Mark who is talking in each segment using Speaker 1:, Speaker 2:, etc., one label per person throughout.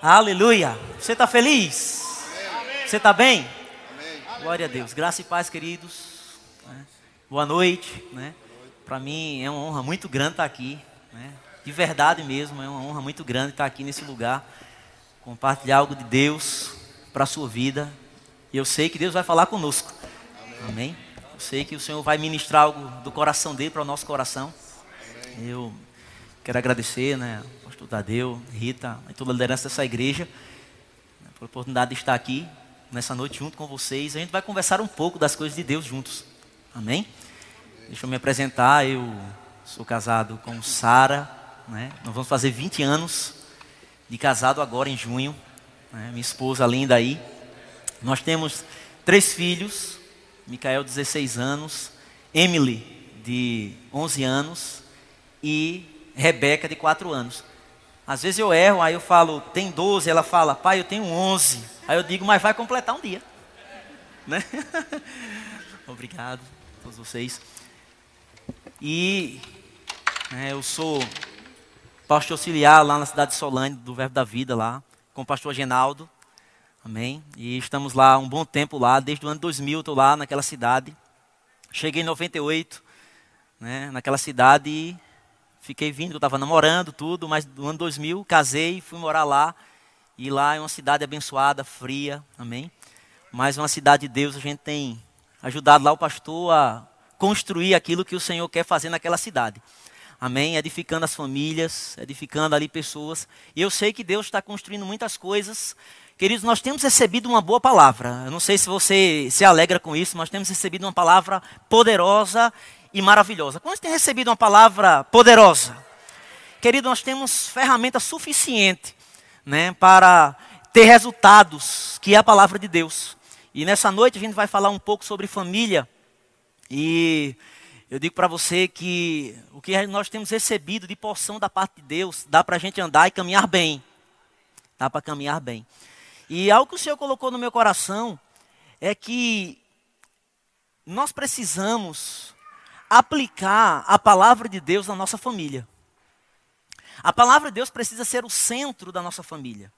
Speaker 1: Aleluia. Você está feliz? Você está bem? Glória a Deus. Graça e paz, queridos. Né? Boa noite. Né? Para mim é uma honra muito grande estar aqui. Né? De verdade mesmo, é uma honra muito grande estar aqui nesse lugar. Compartilhar algo de Deus para a sua vida. E eu sei que Deus vai falar conosco. Amém. Amém. Eu sei que o Senhor vai ministrar algo do coração dele para o nosso coração. Eu quero agradecer, né? Pastor Tadeu, Rita e toda a liderança dessa igreja, né, por oportunidade de estar aqui nessa noite junto com vocês. A gente vai conversar um pouco das coisas de Deus juntos. Amém? Deixa eu me apresentar. Eu sou casado com Sara. Né? Nós vamos fazer 20 anos de casado agora em junho. Né? Minha esposa linda aí. Nós temos três filhos. Micael, 16 anos. Emily, de 11 anos. E Rebeca, de 4 anos. Às vezes eu erro, aí eu falo, tem 12, ela fala, pai, eu tenho 11. Aí eu digo, mas vai completar um dia. Né? Obrigado a todos vocês. E né, eu sou pastor auxiliar lá na cidade de Solane, do Verbo da Vida, lá, com o pastor Genaldo. Amém? E estamos lá um bom tempo lá, desde o ano 2000 estou lá naquela cidade. Cheguei em 98, né, naquela cidade e Fiquei vindo, eu estava namorando, tudo, mas no ano 2000 casei, fui morar lá. E lá é uma cidade abençoada, fria, amém? Mas uma cidade de Deus, a gente tem ajudado lá o pastor a construir aquilo que o Senhor quer fazer naquela cidade. Amém? Edificando as famílias, edificando ali pessoas. E eu sei que Deus está construindo muitas coisas. Queridos, nós temos recebido uma boa palavra. Eu não sei se você se alegra com isso, mas temos recebido uma palavra poderosa e maravilhosa. Quando tem recebido uma palavra poderosa? Querido, nós temos ferramenta suficiente né, para ter resultados, que é a palavra de Deus. E nessa noite a gente vai falar um pouco sobre família. E eu digo para você que o que nós temos recebido de porção da parte de Deus, dá para a gente andar e caminhar bem. Dá para caminhar bem. E algo que o Senhor colocou no meu coração é que nós precisamos aplicar a palavra de Deus na nossa família. A palavra de Deus precisa ser o centro da nossa família.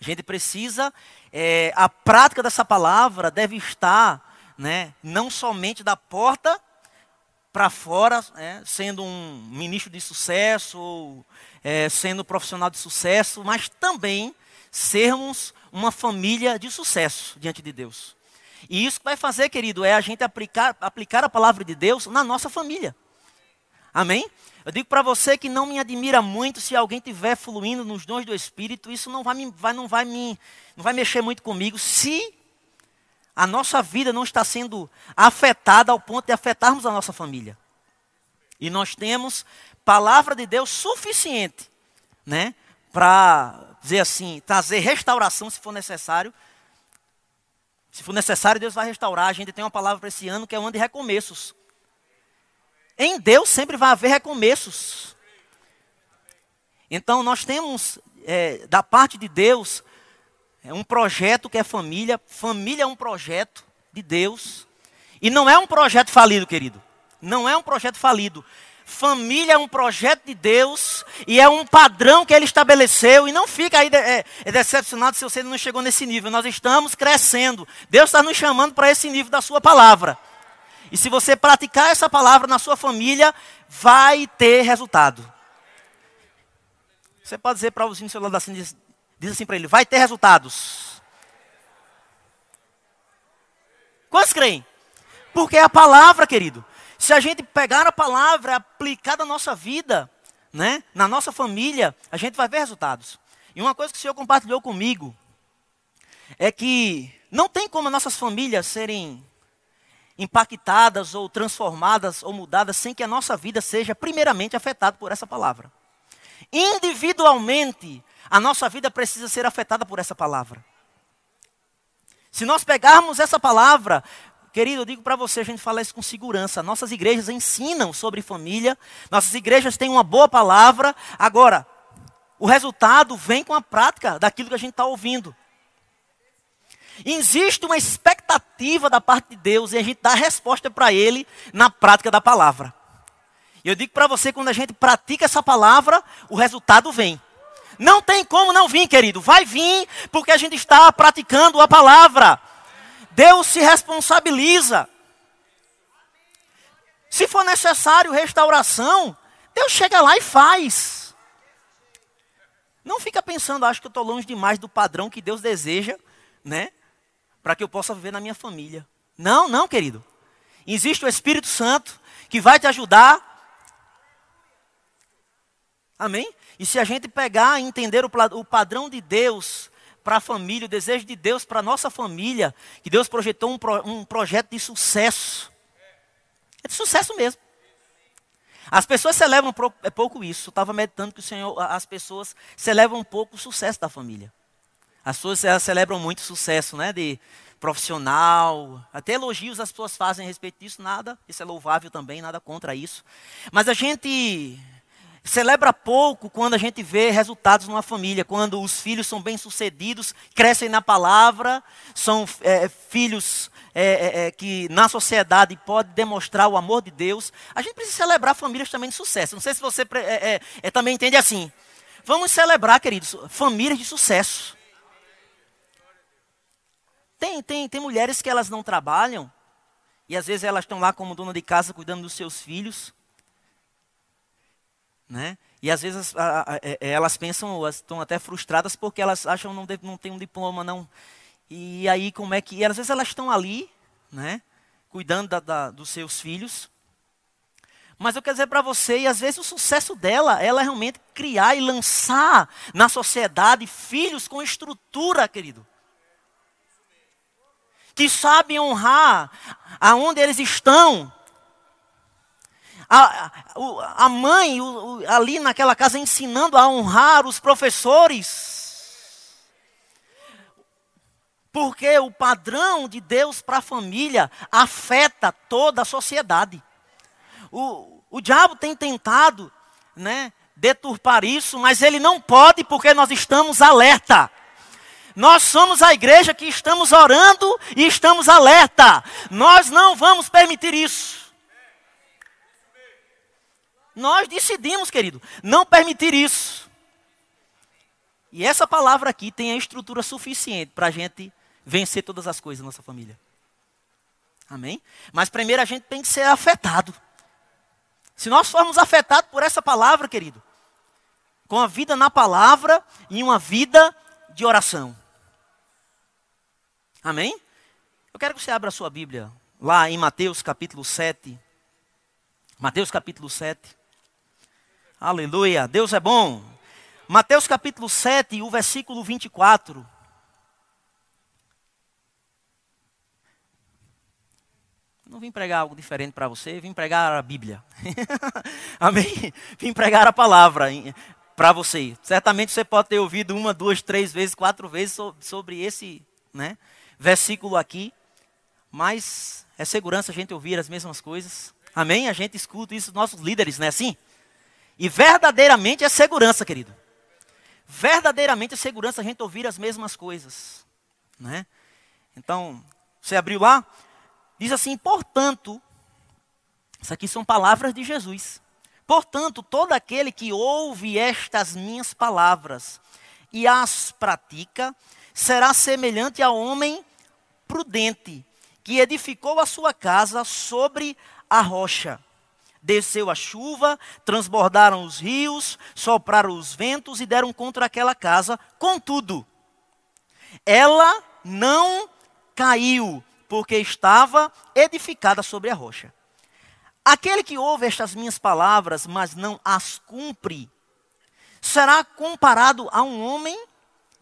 Speaker 1: A gente precisa, é, a prática dessa palavra deve estar, né, não somente da porta para fora, é, sendo um ministro de sucesso, ou é, sendo profissional de sucesso, mas também sermos uma família de sucesso diante de Deus. E isso que vai fazer, querido, é a gente aplicar, aplicar a palavra de Deus na nossa família. Amém? Eu digo para você que não me admira muito se alguém estiver fluindo nos dons do Espírito, isso não vai, me, vai, não, vai me, não vai mexer muito comigo se a nossa vida não está sendo afetada ao ponto de afetarmos a nossa família. E nós temos palavra de Deus suficiente, né, para dizer assim, trazer restauração se for necessário se for necessário, Deus vai restaurar. A gente tem uma palavra para esse ano que é um ano de recomeços. Em Deus sempre vai haver recomeços. Então nós temos é, da parte de Deus é um projeto que é família. Família é um projeto de Deus. E não é um projeto falido, querido. Não é um projeto falido. Família é um projeto de Deus e é um padrão que Ele estabeleceu. E não fica aí é, é decepcionado se você não chegou nesse nível. Nós estamos crescendo. Deus está nos chamando para esse nível da Sua palavra. E se você praticar essa palavra na sua família, vai ter resultado. Você pode dizer para o vizinho do seu lado assim, diz, diz assim para ele: vai ter resultados. Quantos creem? Porque é a palavra, querido. Se a gente pegar a palavra aplicar na nossa vida, né, na nossa família, a gente vai ver resultados. E uma coisa que o Senhor compartilhou comigo é que não tem como as nossas famílias serem impactadas ou transformadas ou mudadas sem que a nossa vida seja primeiramente afetada por essa palavra. Individualmente, a nossa vida precisa ser afetada por essa palavra. Se nós pegarmos essa palavra, Querido, eu digo para você, a gente fala isso com segurança. Nossas igrejas ensinam sobre família, nossas igrejas têm uma boa palavra. Agora, o resultado vem com a prática daquilo que a gente está ouvindo. Existe uma expectativa da parte de Deus e a gente dá a resposta para Ele na prática da palavra. Eu digo para você, quando a gente pratica essa palavra, o resultado vem. Não tem como não vir, querido. Vai vir, porque a gente está praticando a palavra. Deus se responsabiliza. Se for necessário restauração, Deus chega lá e faz. Não fica pensando, acho que eu estou longe demais do padrão que Deus deseja, né? Para que eu possa viver na minha família. Não, não, querido. Existe o Espírito Santo que vai te ajudar. Amém? E se a gente pegar e entender o, o padrão de Deus para a família, o desejo de Deus para a nossa família, que Deus projetou um, pro, um projeto de sucesso. É de sucesso mesmo. As pessoas celebram é pouco isso. Eu estava meditando que o Senhor, as pessoas celebram um pouco o sucesso da família. As pessoas celebram muito sucesso, né? De profissional, até elogios as pessoas fazem a respeito disso, nada, isso é louvável também, nada contra isso. Mas a gente celebra pouco quando a gente vê resultados numa família, quando os filhos são bem-sucedidos, crescem na palavra, são é, filhos é, é, é que na sociedade podem demonstrar o amor de Deus. A gente precisa celebrar famílias também de sucesso. Não sei se você é, é, também entende assim. Vamos celebrar, queridos, famílias de sucesso. Tem, tem, tem mulheres que elas não trabalham, e às vezes elas estão lá como dona de casa cuidando dos seus filhos. Né? E às vezes a, a, a, é, é, elas pensam, estão até frustradas porque elas acham não não tem um diploma não. E aí como é que, e às vezes elas estão ali, né, cuidando da, da, dos seus filhos. Mas eu quero dizer para você, e às vezes o sucesso dela, ela é realmente criar e lançar na sociedade filhos com estrutura, querido que sabem honrar aonde eles estão. A, a, mãe o, o, ali naquela casa ensinando a honrar os professores. Porque o padrão de Deus para a família afeta toda a sociedade. O, o diabo tem tentado né, deturpar isso, mas ele não pode porque nós estamos alerta. Nós somos a igreja que estamos orando e estamos alerta. Nós não vamos permitir isso. Nós decidimos, querido, não permitir isso. E essa palavra aqui tem a estrutura suficiente para a gente vencer todas as coisas na nossa família. Amém? Mas primeiro a gente tem que ser afetado. Se nós formos afetados por essa palavra, querido, com a vida na palavra e uma vida de oração. Amém? Eu quero que você abra a sua Bíblia lá em Mateus capítulo 7. Mateus capítulo 7. Aleluia, Deus é bom. Mateus capítulo 7, o versículo 24. Não vim pregar algo diferente para você, vim pregar a Bíblia. Amém? Vim pregar a palavra para você. Certamente você pode ter ouvido uma, duas, três vezes, quatro vezes sobre esse, né? versículo aqui, mas é segurança a gente ouvir as mesmas coisas. Amém? A gente escuta isso dos nossos líderes, não é assim? E verdadeiramente é segurança, querido. Verdadeiramente é segurança a gente ouvir as mesmas coisas. Né? Então, você abriu lá? Diz assim: portanto, isso aqui são palavras de Jesus. Portanto, todo aquele que ouve estas minhas palavras e as pratica, será semelhante a homem prudente, que edificou a sua casa sobre a rocha. Desceu a chuva, transbordaram os rios, sopraram os ventos e deram contra aquela casa. Contudo, ela não caiu, porque estava edificada sobre a rocha. Aquele que ouve estas minhas palavras, mas não as cumpre, será comparado a um homem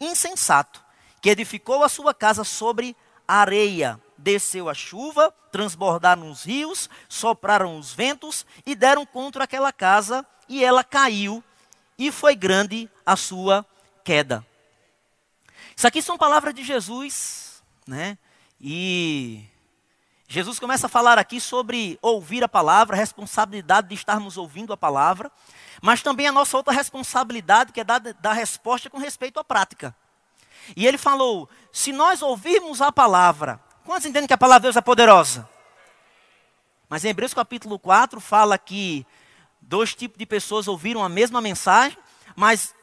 Speaker 1: insensato, que edificou a sua casa sobre areia. Desceu a chuva, transbordaram os rios, sopraram os ventos e deram contra aquela casa, e ela caiu, e foi grande a sua queda. Isso aqui são palavras de Jesus, né? E Jesus começa a falar aqui sobre ouvir a palavra, a responsabilidade de estarmos ouvindo a palavra, mas também a nossa outra responsabilidade, que é dar, dar resposta com respeito à prática. E ele falou: se nós ouvirmos a palavra, quantos entendem que a palavra de Deus é poderosa? Mas em Hebreus capítulo 4 fala que dois tipos de pessoas ouviram a mesma mensagem, mas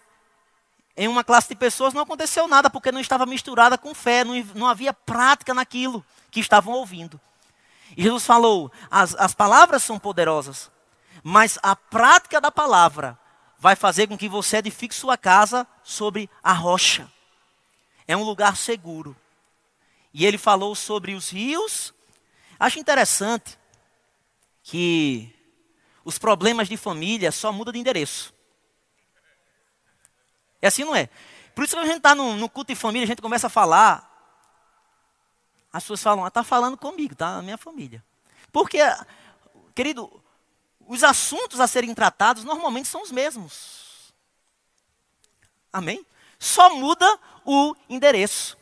Speaker 1: em uma classe de pessoas não aconteceu nada, porque não estava misturada com fé, não, não havia prática naquilo que estavam ouvindo. E Jesus falou: as, as palavras são poderosas, mas a prática da palavra vai fazer com que você edifique sua casa sobre a rocha. É um lugar seguro. E ele falou sobre os rios. Acho interessante que os problemas de família só mudam de endereço. É assim, não é? Por isso que a gente está no, no, culto de família, a gente começa a falar. As pessoas falam, está ah, falando comigo, tá? A minha família. Porque, querido, os assuntos a serem tratados normalmente são os mesmos. Amém? Só muda o endereço.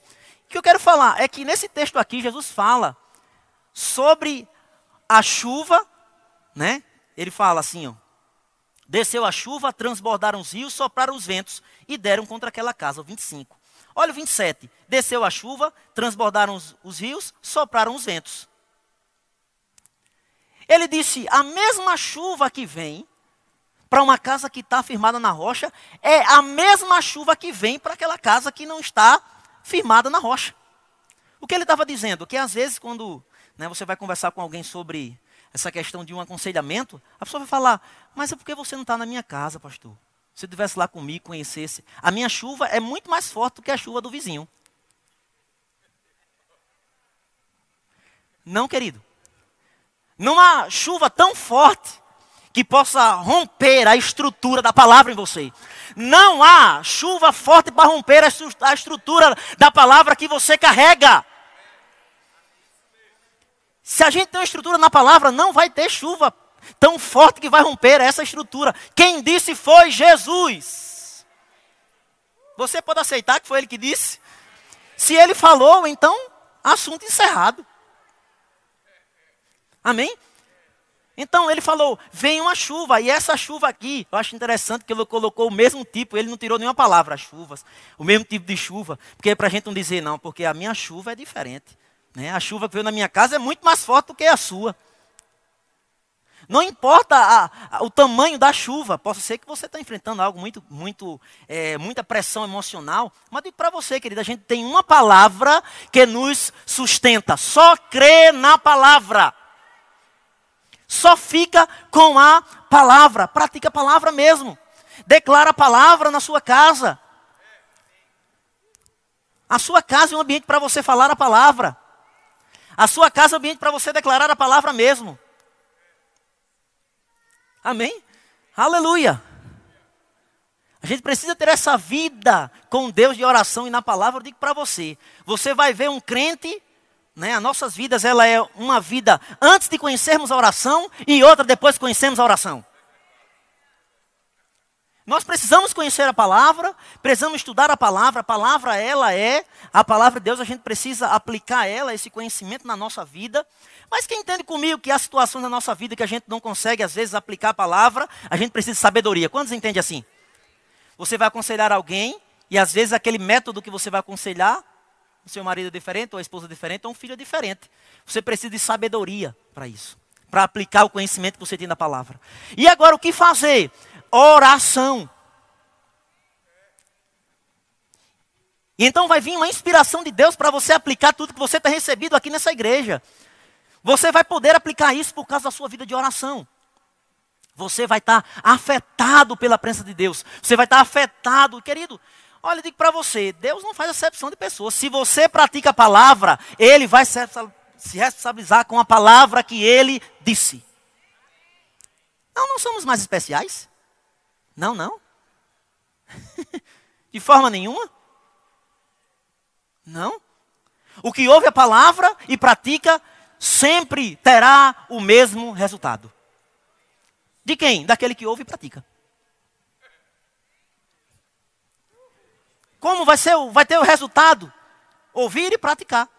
Speaker 1: Que eu quero falar é que nesse texto aqui, Jesus fala sobre a chuva, né? Ele fala assim, ó. Desceu a chuva, transbordaram os rios, sopraram os ventos e deram contra aquela casa. O 25. Olha o 27. Desceu a chuva, transbordaram os, os rios, sopraram os ventos. Ele disse: a mesma chuva que vem para uma casa que está firmada na rocha é a mesma chuva que vem para aquela casa que não está firmada na rocha. O que ele estava dizendo? Que às vezes, quando né, você vai conversar com alguém sobre essa questão de um aconselhamento, a pessoa vai falar: Mas é porque você não está na minha casa, pastor? Se estivesse lá comigo, conhecesse. A minha chuva é muito mais forte do que a chuva do vizinho. Não, querido. Numa chuva tão forte que possa romper a estrutura da palavra em você. Não há chuva forte para romper a estrutura da palavra que você carrega. Se a gente tem uma estrutura na palavra, não vai ter chuva tão forte que vai romper essa estrutura. Quem disse foi Jesus. Você pode aceitar que foi ele que disse? Se ele falou, então, assunto encerrado. Amém? Então ele falou: vem uma chuva, e essa chuva aqui, eu acho interessante que ele colocou o mesmo tipo, ele não tirou nenhuma palavra, chuvas, o mesmo tipo de chuva, porque é para a gente não dizer não, porque a minha chuva é diferente. Né? A chuva que veio na minha casa é muito mais forte do que a sua. Não importa a, a, o tamanho da chuva, possa ser que você está enfrentando algo muito, muito, é, muita pressão emocional, mas para você, querida, a gente tem uma palavra que nos sustenta. Só crê na palavra. Só fica com a palavra. Pratica a palavra mesmo. Declara a palavra na sua casa. A sua casa é um ambiente para você falar a palavra. A sua casa é um ambiente para você declarar a palavra mesmo. Amém? Aleluia. A gente precisa ter essa vida com Deus de oração e na palavra. Eu digo para você: você vai ver um crente né? As nossas vidas, ela é uma vida antes de conhecermos a oração e outra depois que conhecemos a oração. Nós precisamos conhecer a palavra, precisamos estudar a palavra. A palavra, ela é a palavra de Deus, a gente precisa aplicar ela, esse conhecimento na nossa vida. Mas quem entende comigo que há situações na nossa vida que a gente não consegue, às vezes, aplicar a palavra, a gente precisa de sabedoria. Quantos entendem assim? Você vai aconselhar alguém, e às vezes aquele método que você vai aconselhar o seu marido é diferente, ou a esposa é diferente, ou um filho é diferente. Você precisa de sabedoria para isso, para aplicar o conhecimento que você tem da palavra. E agora o que fazer? Oração. E então vai vir uma inspiração de Deus para você aplicar tudo que você tem recebido aqui nessa igreja. Você vai poder aplicar isso por causa da sua vida de oração. Você vai estar afetado pela presença de Deus. Você vai estar afetado, querido. Olha, eu digo para você, Deus não faz acepção de pessoas. Se você pratica a palavra, Ele vai se responsabilizar com a palavra que Ele disse. Não, não somos mais especiais. Não, não. de forma nenhuma. Não. O que ouve a palavra e pratica sempre terá o mesmo resultado. De quem? Daquele que ouve e pratica. Como vai, ser, vai ter o resultado? Ouvir e praticar.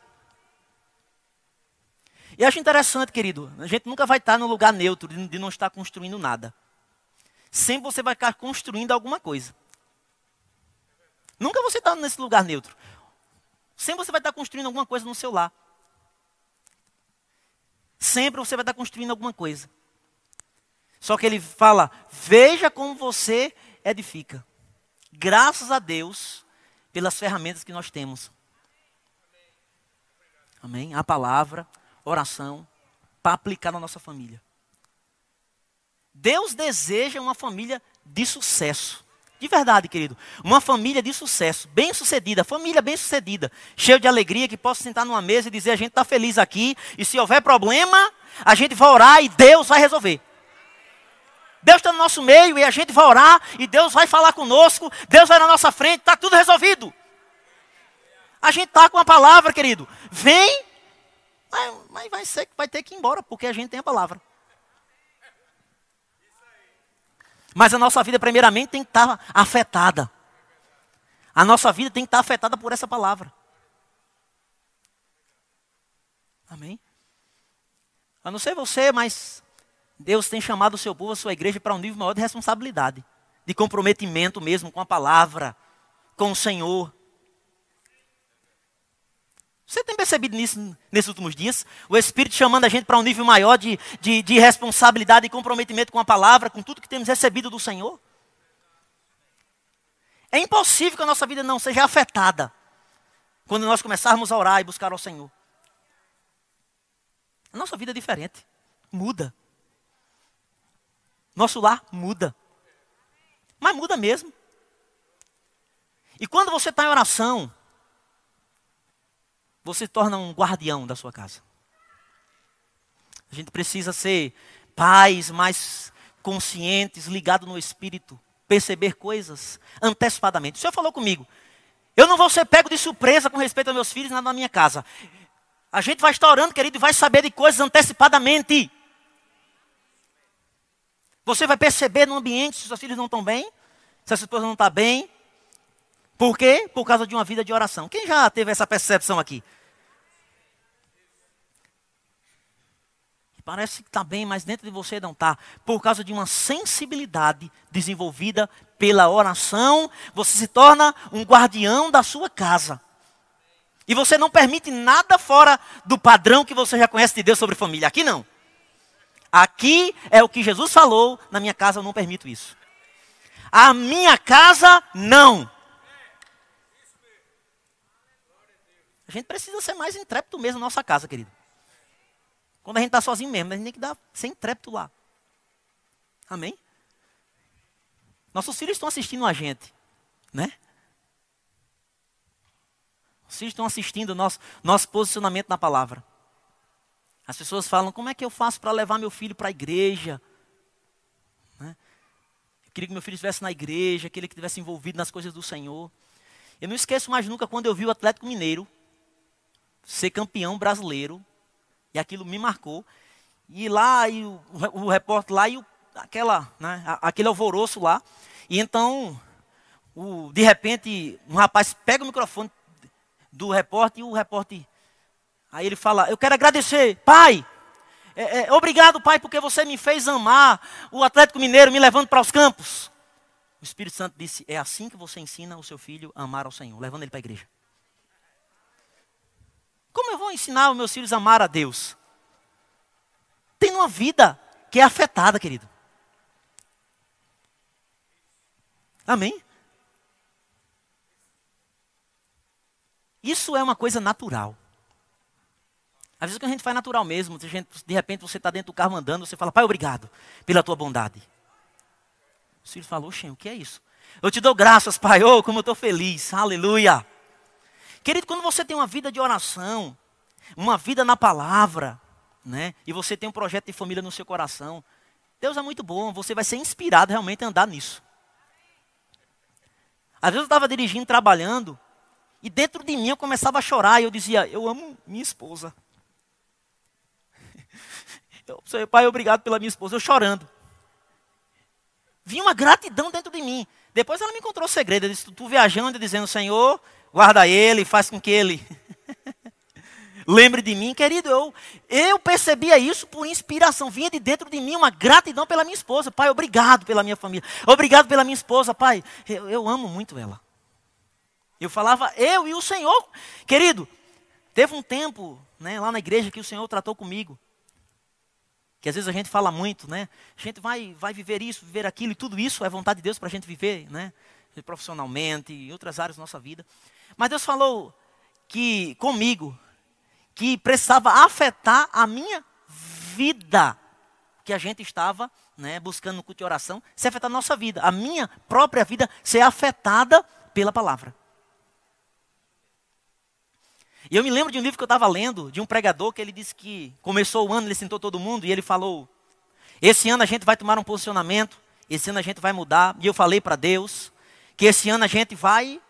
Speaker 1: E acho interessante, querido, a gente nunca vai estar no lugar neutro de não estar construindo nada. Sempre você vai estar construindo alguma coisa. Nunca você está nesse lugar neutro. Sempre você vai estar construindo alguma coisa no seu lar. Sempre você vai estar construindo alguma coisa. Só que ele fala: veja como você edifica. Graças a Deus pelas ferramentas que nós temos. Amém? A palavra, oração, para aplicar na nossa família. Deus deseja uma família de sucesso. De verdade, querido. Uma família de sucesso, bem sucedida, família bem sucedida, cheia de alegria, que possa sentar numa mesa e dizer: a gente está feliz aqui, e se houver problema, a gente vai orar e Deus vai resolver. Deus está no nosso meio e a gente vai orar e Deus vai falar conosco, Deus vai na nossa frente, está tudo resolvido. A gente está com a palavra, querido. Vem, mas, vai, ser, vai ter que ir embora, porque a gente tem a palavra. Mas a nossa vida, primeiramente, tem que estar tá afetada. A nossa vida tem que estar tá afetada por essa palavra. Amém? A não ser você, mas Deus tem chamado o seu povo, a sua igreja, para um nível maior de responsabilidade, de comprometimento mesmo com a palavra, com o Senhor. Você tem percebido nisso nesses últimos dias? O Espírito chamando a gente para um nível maior de, de, de responsabilidade e comprometimento com a palavra, com tudo que temos recebido do Senhor? É impossível que a nossa vida não seja afetada quando nós começarmos a orar e buscar ao Senhor. A nossa vida é diferente, muda. Nosso lar muda. Mas muda mesmo. E quando você está em oração, você torna um guardião da sua casa. A gente precisa ser pais mais conscientes, ligados no espírito, perceber coisas antecipadamente. O senhor falou comigo. Eu não vou ser pego de surpresa com respeito aos meus filhos na minha casa. A gente vai estar orando, querido, e vai saber de coisas antecipadamente. Você vai perceber no ambiente se seus filhos não estão bem, se a sua esposa não está bem. Por quê? Por causa de uma vida de oração. Quem já teve essa percepção aqui? Parece que está bem, mas dentro de você não está. Por causa de uma sensibilidade desenvolvida pela oração, você se torna um guardião da sua casa. E você não permite nada fora do padrão que você já conhece de Deus sobre família. Aqui não. Aqui é o que Jesus falou, na minha casa eu não permito isso. A minha casa, não. A gente precisa ser mais intrépido mesmo na nossa casa, querido. Quando a gente está sozinho mesmo, a gente tem que dar, ser intrépido lá. Amém? Nossos filhos estão assistindo a gente, né? Os filhos estão assistindo o nosso, nosso posicionamento na palavra. As pessoas falam: como é que eu faço para levar meu filho para a igreja? Né? Eu queria que meu filho estivesse na igreja, que estivesse envolvido nas coisas do Senhor. Eu não esqueço mais nunca quando eu vi o Atlético Mineiro ser campeão brasileiro, e aquilo me marcou. E lá, e o, o repórter lá, e o, aquela, né, aquele alvoroço lá. E então, o, de repente, um rapaz pega o microfone do repórter e o repórter Aí ele fala: Eu quero agradecer, pai. É, é, obrigado, pai, porque você me fez amar o Atlético Mineiro me levando para os campos. O Espírito Santo disse: É assim que você ensina o seu filho a amar ao Senhor, levando ele para a igreja. Como eu vou ensinar os meus filhos a amar a Deus? Tem uma vida que é afetada, querido. Amém? Isso é uma coisa natural. Às vezes que a gente faz natural mesmo, de, repente você está dentro do carro andando, você fala, pai, obrigado pela tua bondade. O filho falou, Xen, o que é isso? Eu te dou graças, pai, oh, como eu estou feliz, aleluia. Querido, quando você tem uma vida de oração, uma vida na palavra, né, e você tem um projeto de família no seu coração, Deus é muito bom, você vai ser inspirado realmente a andar nisso. Às vezes eu estava dirigindo, trabalhando, e dentro de mim eu começava a chorar, e eu dizia, eu amo minha esposa. Eu, pai, obrigado pela minha esposa. Eu chorando. Vinha uma gratidão dentro de mim. Depois ela me encontrou segredo. Eu disse, tu viajando, dizendo, Senhor, guarda ele, faz com que ele lembre de mim. Querido, eu, eu percebia isso por inspiração. Vinha de dentro de mim uma gratidão pela minha esposa. Pai, obrigado pela minha família. Obrigado pela minha esposa, pai. Eu, eu amo muito ela. Eu falava, eu e o Senhor. Querido, teve um tempo né, lá na igreja que o Senhor tratou comigo. Que às vezes a gente fala muito, né? A gente vai, vai viver isso, viver aquilo, e tudo isso é vontade de Deus para a gente viver, né? profissionalmente, em outras áreas da nossa vida. Mas Deus falou que comigo que precisava afetar a minha vida, que a gente estava né, buscando no culto de oração, se afetar a nossa vida, a minha própria vida ser afetada pela palavra. E eu me lembro de um livro que eu estava lendo, de um pregador, que ele disse que começou o ano, ele sentou todo mundo e ele falou: Esse ano a gente vai tomar um posicionamento, esse ano a gente vai mudar. E eu falei para Deus que esse ano a gente vai.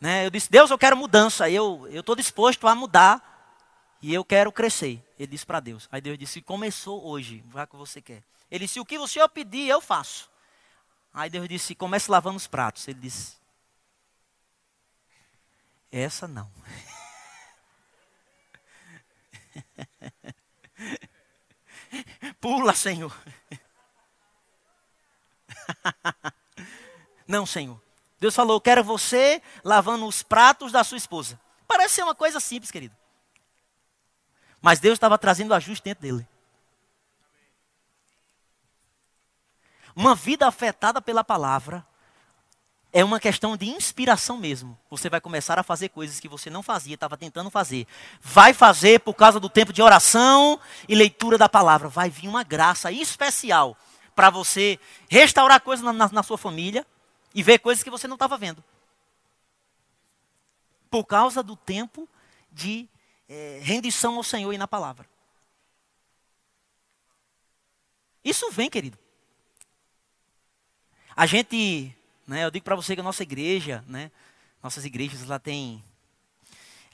Speaker 1: Né, eu disse: Deus, eu quero mudança, eu estou disposto a mudar e eu quero crescer. Ele disse para Deus. Aí Deus disse: Começou hoje, vai que você quer. Ele disse: O que o senhor pedir, eu faço. Aí Deus disse: Comece lavando os pratos. Ele disse: Essa não. Pula, Senhor. Não, Senhor. Deus falou: Quero você lavando os pratos da sua esposa. Parece ser uma coisa simples, querido. Mas Deus estava trazendo ajuste dentro dele. Uma vida afetada pela palavra é uma questão de inspiração mesmo. Você vai começar a fazer coisas que você não fazia, estava tentando fazer. Vai fazer por causa do tempo de oração e leitura da palavra. Vai vir uma graça especial para você restaurar coisas na, na, na sua família e ver coisas que você não estava vendo. Por causa do tempo de é, rendição ao Senhor e na palavra. Isso vem, querido. A gente, né, eu digo para você que a nossa igreja, né, nossas igrejas lá tem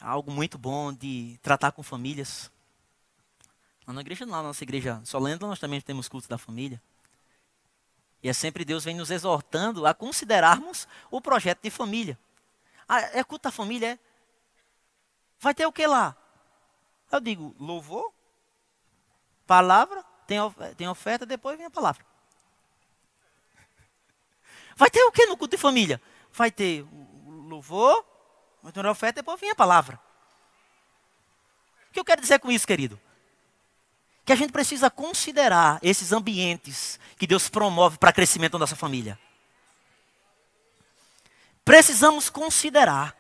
Speaker 1: algo muito bom de tratar com famílias. Lá na igreja, na nossa igreja Solenda, nós também temos culto da família. E é sempre Deus vem nos exortando a considerarmos o projeto de família. Ah, é culto da família? É? Vai ter o que lá? Eu digo, louvor, palavra, tem, tem oferta, depois vem a palavra. Vai ter o que no culto de família? Vai ter louvor, vai ter oferta, depois vem a palavra. O que eu quero dizer com isso, querido? Que a gente precisa considerar esses ambientes que Deus promove para crescimento da nossa família. Precisamos considerar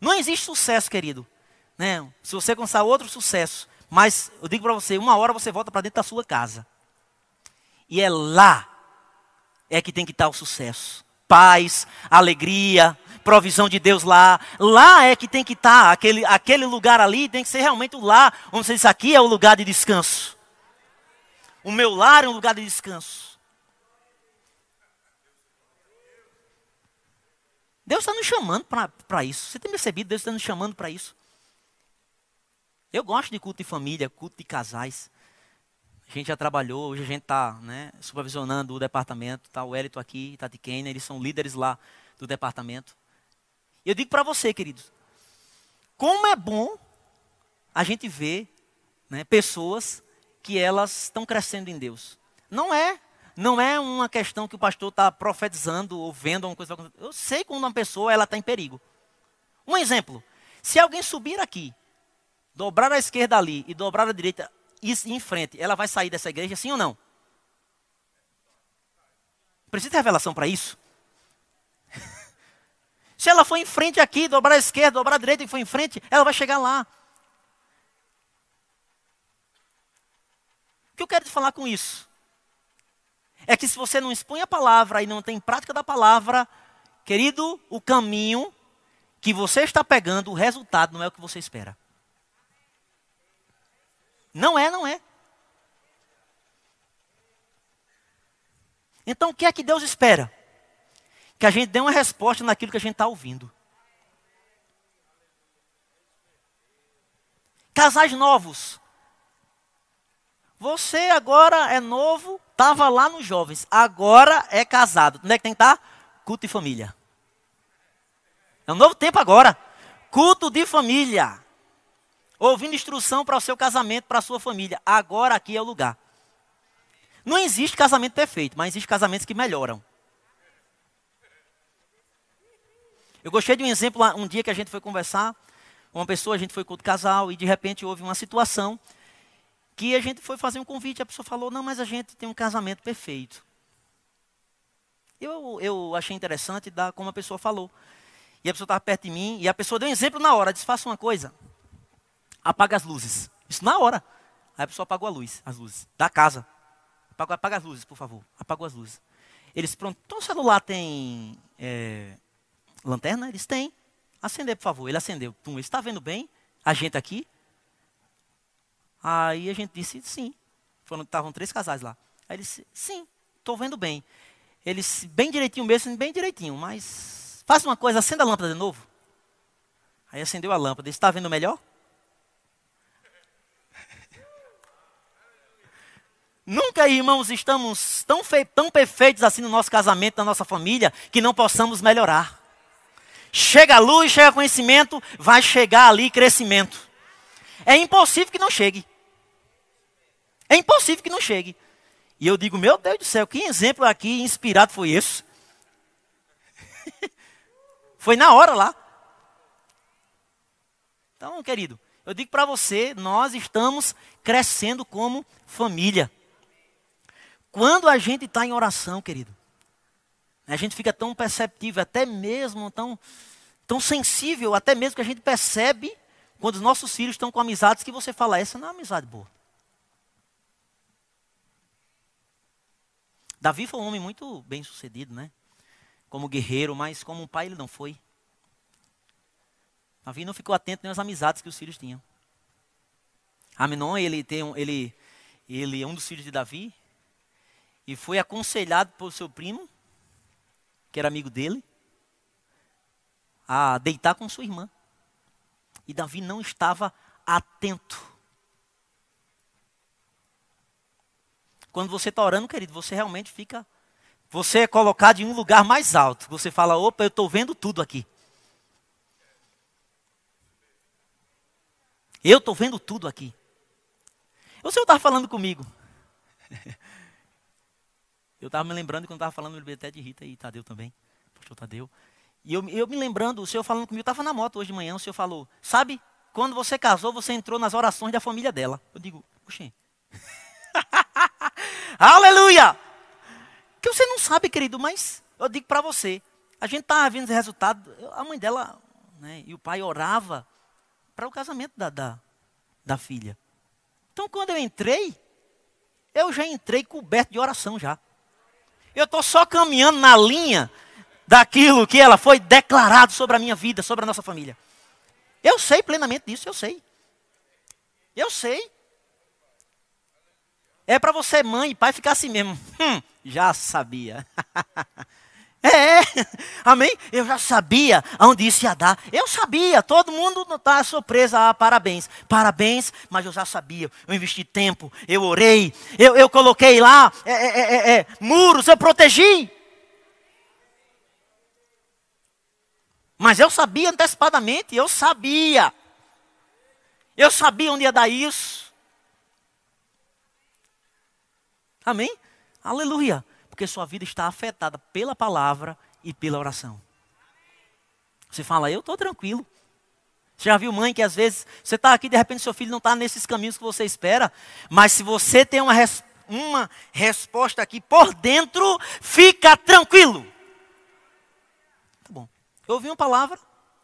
Speaker 1: não existe sucesso, querido. Né? Se você alcançar outro sucesso, mas eu digo para você, uma hora você volta para dentro da sua casa. E é lá é que tem que estar o sucesso. Paz, alegria, provisão de Deus lá. Lá é que tem que estar, aquele, aquele lugar ali tem que ser realmente o lar. Vamos dizer, isso aqui é o lugar de descanso. O meu lar é um lugar de descanso. Deus está nos chamando para isso. Você tem percebido? Deus está nos chamando para isso. Eu gosto de culto de família, culto de casais. A gente já trabalhou, hoje a gente está né, supervisionando o departamento. Está o Elito aqui, Tati Kenya, eles são líderes lá do departamento. E eu digo para você, queridos, como é bom a gente ver né, pessoas que elas estão crescendo em Deus. Não é não é uma questão que o pastor está profetizando ou vendo alguma coisa. Eu sei quando uma pessoa ela está em perigo. Um exemplo: se alguém subir aqui, dobrar a esquerda ali e dobrar a direita e em frente, ela vai sair dessa igreja, sim ou não? Precisa de revelação para isso? se ela for em frente aqui, dobrar a esquerda, dobrar a direita e for em frente, ela vai chegar lá. O que eu quero te falar com isso? é que se você não expõe a palavra e não tem prática da palavra, querido, o caminho que você está pegando, o resultado não é o que você espera. Não é, não é. Então o que é que Deus espera? Que a gente dê uma resposta naquilo que a gente está ouvindo. Casais novos. Você agora é novo, estava lá nos jovens, agora é casado. Onde é que tem que estar? Tá? Culto de família. É um novo tempo agora. Culto de família. Ouvindo instrução para o seu casamento, para a sua família. Agora aqui é o lugar. Não existe casamento perfeito, mas existe casamentos que melhoram. Eu gostei de um exemplo, um dia que a gente foi conversar, uma pessoa, a gente foi culto casal, e de repente houve uma situação que a gente foi fazer um convite, a pessoa falou: Não, mas a gente tem um casamento perfeito. Eu, eu achei interessante da como a pessoa falou. E a pessoa estava perto de mim e a pessoa deu um exemplo na hora. Disse: faça uma coisa. Apaga as luzes. Isso na hora. Aí a pessoa apagou a luz, as luzes da casa. Apaga, apaga as luzes, por favor. Apagou as luzes. Eles, pronto, então o celular tem é, lanterna? Eles têm. Acender, por favor. Ele acendeu. Pum, está vendo bem? A gente aqui? Aí a gente disse sim. Estavam três casais lá. Aí ele disse, sim, estou vendo bem. Eles, bem direitinho mesmo, bem direitinho, mas faça uma coisa, acenda a lâmpada de novo. Aí acendeu a lâmpada. Está vendo melhor? Nunca, irmãos, estamos tão, tão perfeitos assim no nosso casamento, na nossa família, que não possamos melhorar. Chega a luz, chega conhecimento, vai chegar ali crescimento. É impossível que não chegue. É impossível que não chegue. E eu digo, meu Deus do céu, que exemplo aqui inspirado foi esse? foi na hora lá. Então, querido, eu digo para você, nós estamos crescendo como família. Quando a gente está em oração, querido, a gente fica tão perceptível, até mesmo tão, tão sensível, até mesmo que a gente percebe quando os nossos filhos estão com amizades que você fala, essa não é uma amizade boa. Davi foi um homem muito bem sucedido, né? Como guerreiro, mas como um pai ele não foi. Davi não ficou atento nem às amizades que os filhos tinham. Aminon, ele tem um, ele, ele é um dos filhos de Davi e foi aconselhado por seu primo, que era amigo dele, a deitar com sua irmã. E Davi não estava atento. Quando você está orando, querido, você realmente fica. Você é colocado em um lugar mais alto. Você fala: opa, eu estou vendo tudo aqui. Eu estou vendo tudo aqui. O senhor estava falando comigo. Eu estava me lembrando quando estava falando até de Rita e Tadeu também. Pastor Tadeu. E eu, eu me lembrando, o senhor falando comigo, eu estava na moto hoje de manhã, o senhor falou, sabe, quando você casou, você entrou nas orações da família dela. Eu digo, oxê. Aleluia! Que você não sabe, querido, mas eu digo para você, a gente está vendo esse resultado, a mãe dela né, e o pai orava para o casamento da, da, da filha. Então, quando eu entrei, eu já entrei coberto de oração já. Eu estou só caminhando na linha daquilo que ela foi declarado sobre a minha vida, sobre a nossa família. Eu sei plenamente disso, eu sei. Eu sei. É para você, mãe e pai, ficar assim mesmo. Hum, já sabia. é, amém? Eu já sabia aonde isso ia dar. Eu sabia, todo mundo está surpresa. Ah, parabéns, parabéns, mas eu já sabia. Eu investi tempo, eu orei, eu, eu coloquei lá é, é, é, é muros, eu protegi. Mas eu sabia antecipadamente, eu sabia. Eu sabia onde ia dar isso. Amém? Aleluia. Porque sua vida está afetada pela palavra e pela oração. Você fala, eu estou tranquilo. Você já viu mãe que às vezes você está aqui de repente seu filho não está nesses caminhos que você espera, mas se você tem uma, res, uma resposta aqui por dentro, fica tranquilo. Eu ouvi uma palavra,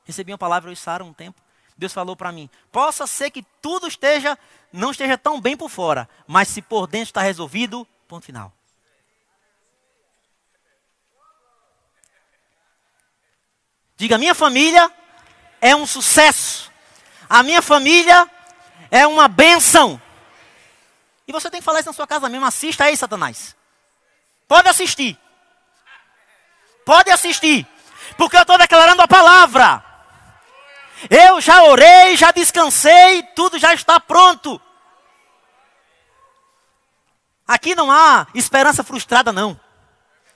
Speaker 1: recebi uma palavra, eu e Sara um tempo. Deus falou para mim: possa ser que tudo esteja, não esteja tão bem por fora, mas se por dentro está resolvido, ponto final. Diga: minha família é um sucesso. A minha família é uma benção. E você tem que falar isso na sua casa mesmo. Assista aí, Satanás. Pode assistir. Pode assistir. Porque eu estou declarando a palavra. Eu já orei, já descansei, tudo já está pronto. Aqui não há esperança frustrada, não.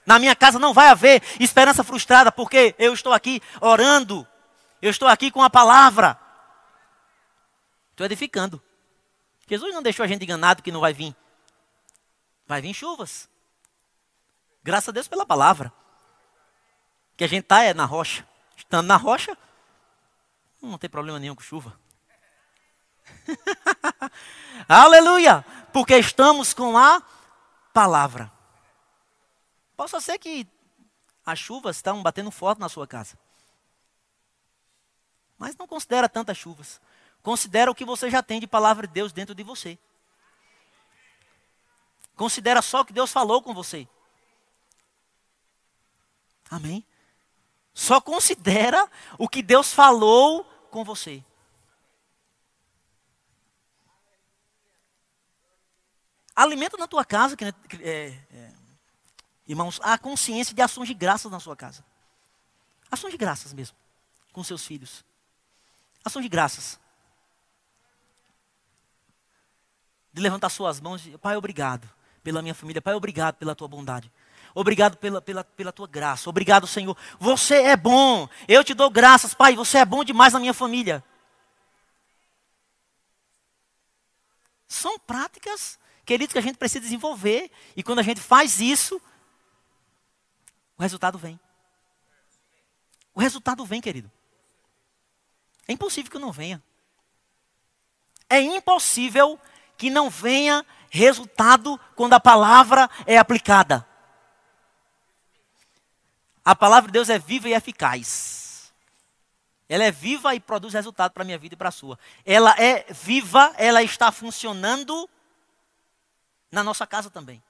Speaker 1: Na minha casa não vai haver esperança frustrada, porque eu estou aqui orando. Eu estou aqui com a palavra. Estou edificando. Jesus não deixou a gente enganado que não vai vir. Vai vir chuvas. Graças a Deus pela palavra que a gente está é na rocha. Estando na rocha, não tem problema nenhum com chuva. Aleluia! Porque estamos com a palavra. Possa ser que As chuvas estão batendo forte na sua casa. Mas não considera tantas chuvas. Considera o que você já tem de palavra de Deus dentro de você. Considera só o que Deus falou com você. Amém? Só considera o que Deus falou com você. Alimenta na tua casa, é, é, irmãos, a consciência de ações de graças na sua casa. Ações de graças mesmo, com seus filhos. Ações de graças. De levantar suas mãos e Pai, obrigado pela minha família. Pai, obrigado pela tua bondade. Obrigado pela, pela, pela tua graça. Obrigado, Senhor. Você é bom. Eu te dou graças, Pai. Você é bom demais na minha família. São práticas, queridos, que a gente precisa desenvolver. E quando a gente faz isso, o resultado vem. O resultado vem, querido. É impossível que não venha. É impossível que não venha resultado quando a palavra é aplicada. A palavra de Deus é viva e eficaz. Ela é viva e produz resultado para a minha vida e para a sua. Ela é viva, ela está funcionando na nossa casa também.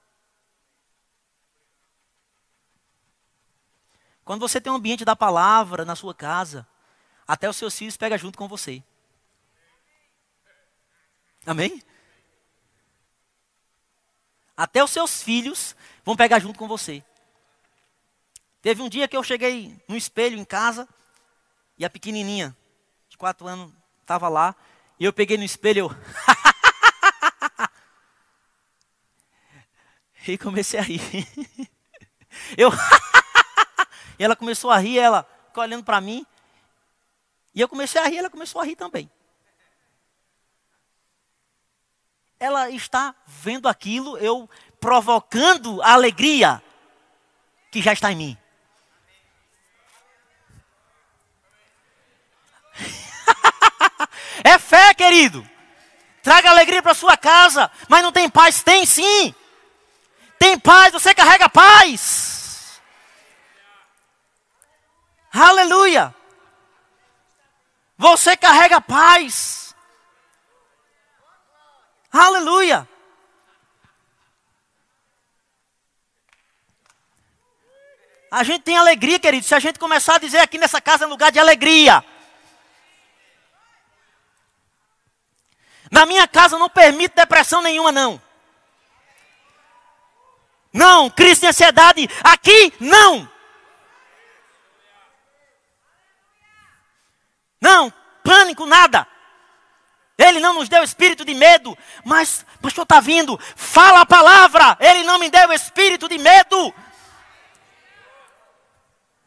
Speaker 1: Quando você tem um ambiente da palavra na sua casa, até os seus filhos pegam junto com você. Amém? Até os seus filhos vão pegar junto com você. Teve um dia que eu cheguei no espelho em casa e a pequenininha, de quatro anos, estava lá. E eu peguei no espelho eu... e comecei a rir. eu... e ela começou a rir, ela ficou olhando para mim. E eu comecei a rir, ela começou a rir também. Ela está vendo aquilo, eu provocando a alegria que já está em mim. É fé, querido. Traga alegria para sua casa, mas não tem paz? Tem sim. Tem paz, você carrega paz. Aleluia. Você carrega paz. Aleluia. A gente tem alegria, querido. Se a gente começar a dizer aqui nessa casa é lugar de alegria. Na minha casa não permito depressão nenhuma, não. Não, crise de ansiedade, aqui não. Não, pânico, nada. Ele não nos deu espírito de medo, mas, pastor, está vindo, fala a palavra. Ele não me deu espírito de medo.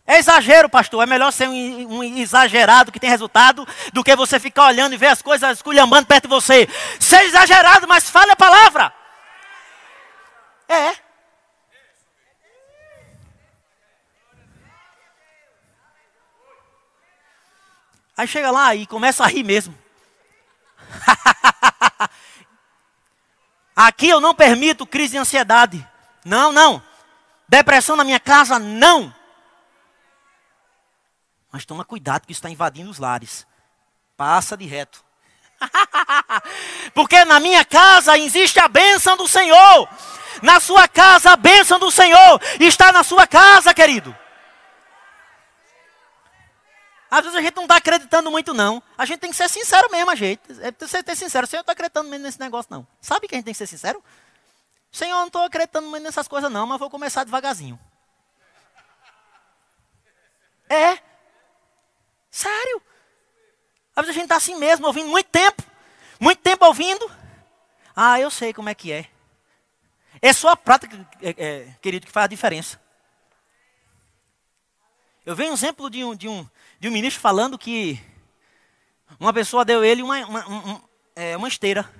Speaker 1: É exagero, pastor. É melhor ser um, um, exagerado que tem resultado do que você ficar olhando e ver as coisas esculhambando perto de você. Seja exagerado, mas fale a palavra. É. Aí chega lá e começa a rir mesmo. Aqui eu não permito crise de ansiedade. Não, não. Depressão na minha casa, não. Mas toma cuidado que está invadindo os lares. Passa de reto. Porque na minha casa existe a bênção do Senhor. Na sua casa a bênção do Senhor está na sua casa, querido. Às vezes a gente não está acreditando muito, não. A gente tem que ser sincero mesmo, a gente. É preciso ser sincero. Senhor, eu estou acreditando mesmo nesse negócio, não. Sabe que a gente tem que ser sincero? Senhor, eu não estou acreditando muito nessas coisas, não, mas vou começar devagarzinho. É. Sério. Às vezes a gente está assim mesmo, ouvindo muito tempo. Muito tempo ouvindo. Ah, eu sei como é que é. É só a prática, é, é, querido, que faz a diferença. Eu venho um exemplo de um, de um, de um ministro falando que uma pessoa deu ele uma, uma, um, é, uma esteira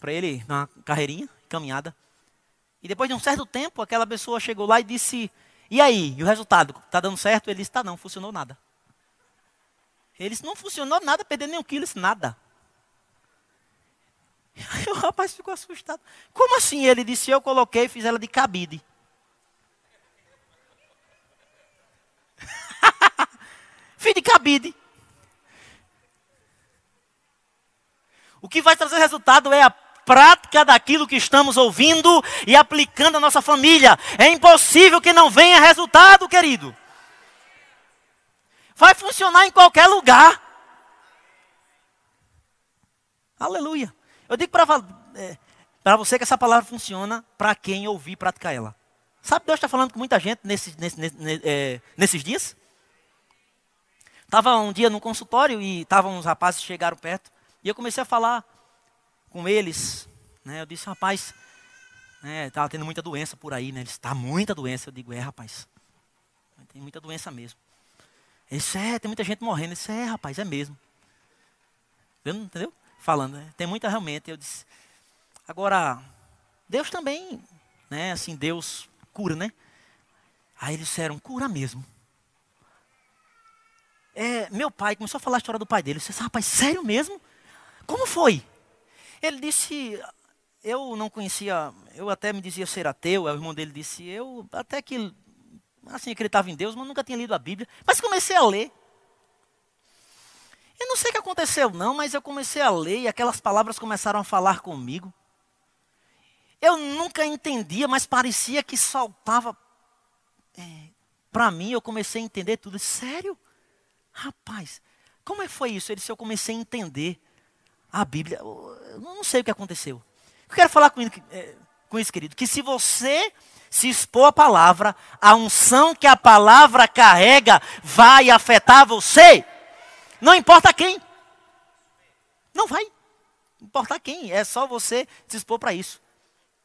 Speaker 1: para ele na carreirinha, caminhada. E depois de um certo tempo, aquela pessoa chegou lá e disse: e aí, e o resultado? Está dando certo? Ele disse, está não, funcionou nada. Ele disse, não funcionou nada, perdeu nem um quilo, disse, nada. Aí o rapaz ficou assustado. Como assim? Ele disse, eu coloquei e fiz ela de cabide. Cabide. O que vai trazer resultado é a prática daquilo que estamos ouvindo e aplicando à nossa família. É impossível que não venha resultado, querido. Vai funcionar em qualquer lugar. Aleluia. Eu digo para é, você que essa palavra funciona para quem ouvir e praticar ela. Sabe, Deus está falando com muita gente é, nesses dias. Estava um dia no consultório e estavam uns rapazes chegaram perto. E eu comecei a falar com eles. Né? Eu disse, rapaz, estava né, tendo muita doença por aí. Né? Eles, está muita doença. Eu digo, é, rapaz. Tem muita doença mesmo. Eles, é, tem muita gente morrendo. Disse, é, rapaz, é mesmo. Entendeu? Falando, né? tem muita realmente. Eu disse, agora, Deus também, né? Assim, Deus cura, né? Aí eles disseram, cura mesmo. É, meu pai começou a falar a história do pai dele. Eu disse, rapaz, sério mesmo? Como foi? Ele disse, eu não conhecia, eu até me dizia ser ateu, o irmão dele disse, eu até que, assim, acreditava em Deus, mas nunca tinha lido a Bíblia. Mas comecei a ler. Eu não sei o que aconteceu não, mas eu comecei a ler e aquelas palavras começaram a falar comigo. Eu nunca entendia, mas parecia que saltava é, para mim. Eu comecei a entender tudo. Sério? Rapaz, como é que foi isso? Ele disse, eu comecei a entender a Bíblia. Eu não sei o que aconteceu. Eu quero falar com, é, com isso, querido, que se você se expor à palavra, a unção que a palavra carrega vai afetar você. Não importa quem. Não vai. Importa quem. É só você se expor para isso.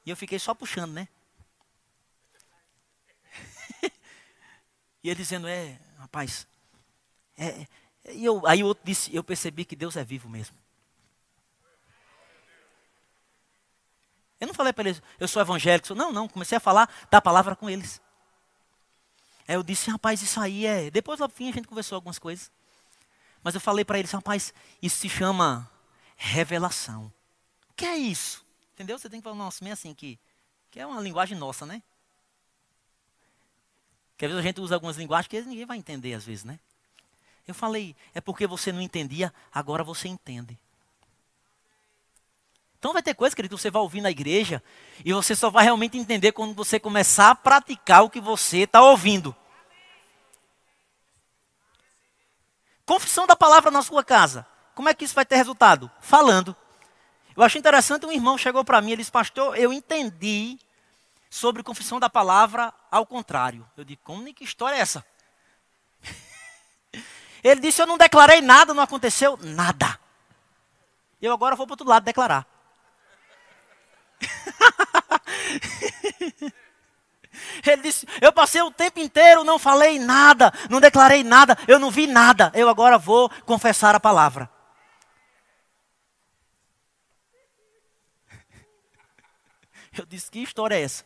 Speaker 1: E eu fiquei só puxando, né? e ele dizendo, é, rapaz. É, e eu, aí o outro disse, eu percebi que Deus é vivo mesmo. Eu não falei para eles, eu sou evangélico. Não, não, comecei a falar da palavra com eles. Aí eu disse, rapaz, isso aí é. Depois no fim a gente conversou algumas coisas. Mas eu falei para eles, rapaz, isso se chama revelação. O que é isso? Entendeu? Você tem que falar, nossa, meio assim que, que é uma linguagem nossa, né? Que às vezes a gente usa algumas linguagens que ninguém vai entender às vezes, né? Eu falei, é porque você não entendia, agora você entende. Então vai ter coisa, querido, que você vai ouvir na igreja e você só vai realmente entender quando você começar a praticar o que você está ouvindo. Confissão da palavra na sua casa. Como é que isso vai ter resultado? Falando. Eu acho interessante, um irmão chegou para mim e disse, pastor, eu entendi sobre confissão da palavra ao contrário. Eu disse, como que história é essa? Ele disse, eu não declarei nada, não aconteceu nada. Eu agora vou para o outro lado declarar. Ele disse: Eu passei o tempo inteiro, não falei nada, não declarei nada, eu não vi nada. Eu agora vou confessar a palavra. Eu disse: Que história é essa?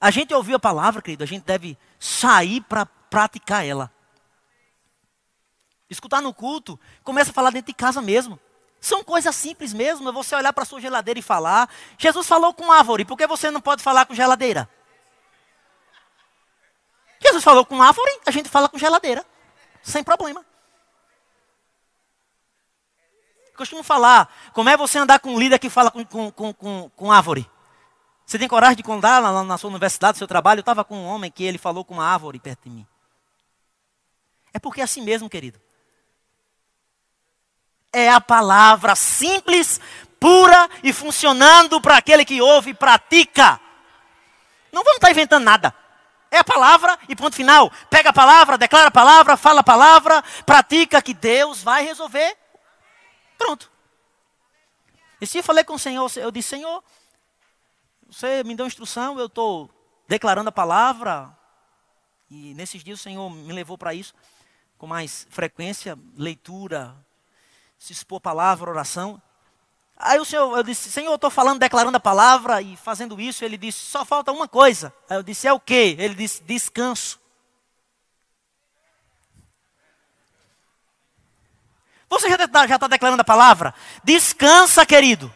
Speaker 1: A gente ouviu a palavra, querido, a gente deve sair para praticar ela. Escutar no culto, começa a falar dentro de casa mesmo. São coisas simples mesmo, é você olhar para a sua geladeira e falar. Jesus falou com árvore, por que você não pode falar com geladeira? Jesus falou com árvore, a gente fala com geladeira. Sem problema. Costumo falar, como é você andar com um líder que fala com, com, com, com, com árvore? Você tem coragem de contar na, na sua universidade, no seu trabalho? Eu estava com um homem que ele falou com uma árvore perto de mim. É porque é assim mesmo, querido é a palavra simples, pura e funcionando para aquele que ouve e pratica. Não vamos estar inventando nada. É a palavra e ponto final. Pega a palavra, declara a palavra, fala a palavra, pratica que Deus vai resolver. Pronto. E se eu falei com o Senhor, eu disse, Senhor, você me deu instrução, eu estou declarando a palavra. E nesses dias o Senhor me levou para isso, com mais frequência, leitura, se expor palavra, oração. Aí o Senhor, eu disse, Senhor, eu estou falando, declarando a palavra e fazendo isso. Ele disse, só falta uma coisa. Aí eu disse, é o quê? Ele disse, descanso. Você já está já tá declarando a palavra? Descansa, querido.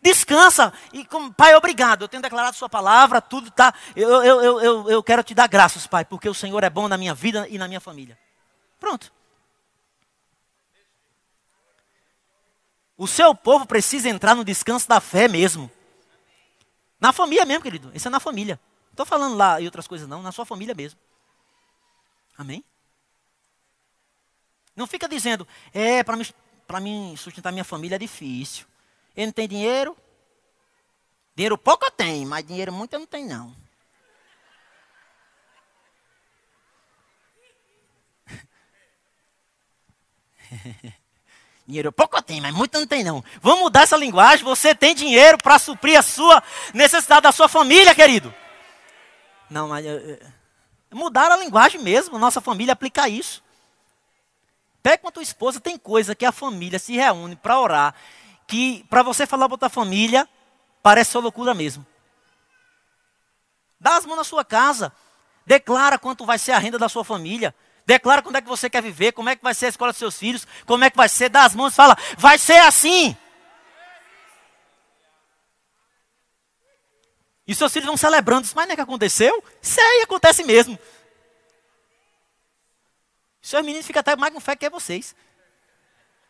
Speaker 1: Descansa. E como, pai, obrigado. Eu tenho declarado sua palavra, tudo. Eu, eu, eu, eu, eu quero te dar graças, pai, porque o Senhor é bom na minha vida e na minha família. Pronto. O seu povo precisa entrar no descanso da fé mesmo. Na família mesmo, querido. Isso é na família. Não estou falando lá e outras coisas, não. Na sua família mesmo. Amém? Não fica dizendo, é, para mim, mim sustentar minha família é difícil. Ele não tem dinheiro? Dinheiro pouco eu tenho, mas dinheiro muito eu não tenho, não. Dinheiro pouco tem, mas muito não tem não. Vamos mudar essa linguagem. Você tem dinheiro para suprir a sua necessidade da sua família, querido. Não, mas mudar a linguagem mesmo. Nossa família aplica isso. Pega com a tua esposa, tem coisa que a família se reúne para orar, que para você falar para a tua família, parece só loucura mesmo. Dá as mãos na sua casa. Declara quanto vai ser a renda da sua família. Declara quando é que você quer viver, como é que vai ser a escola dos seus filhos, como é que vai ser, dá as mãos e fala, vai ser assim. E seus filhos vão celebrando, mas não é que aconteceu? Isso aí acontece mesmo. Seus meninos ficam até mais com fé que vocês.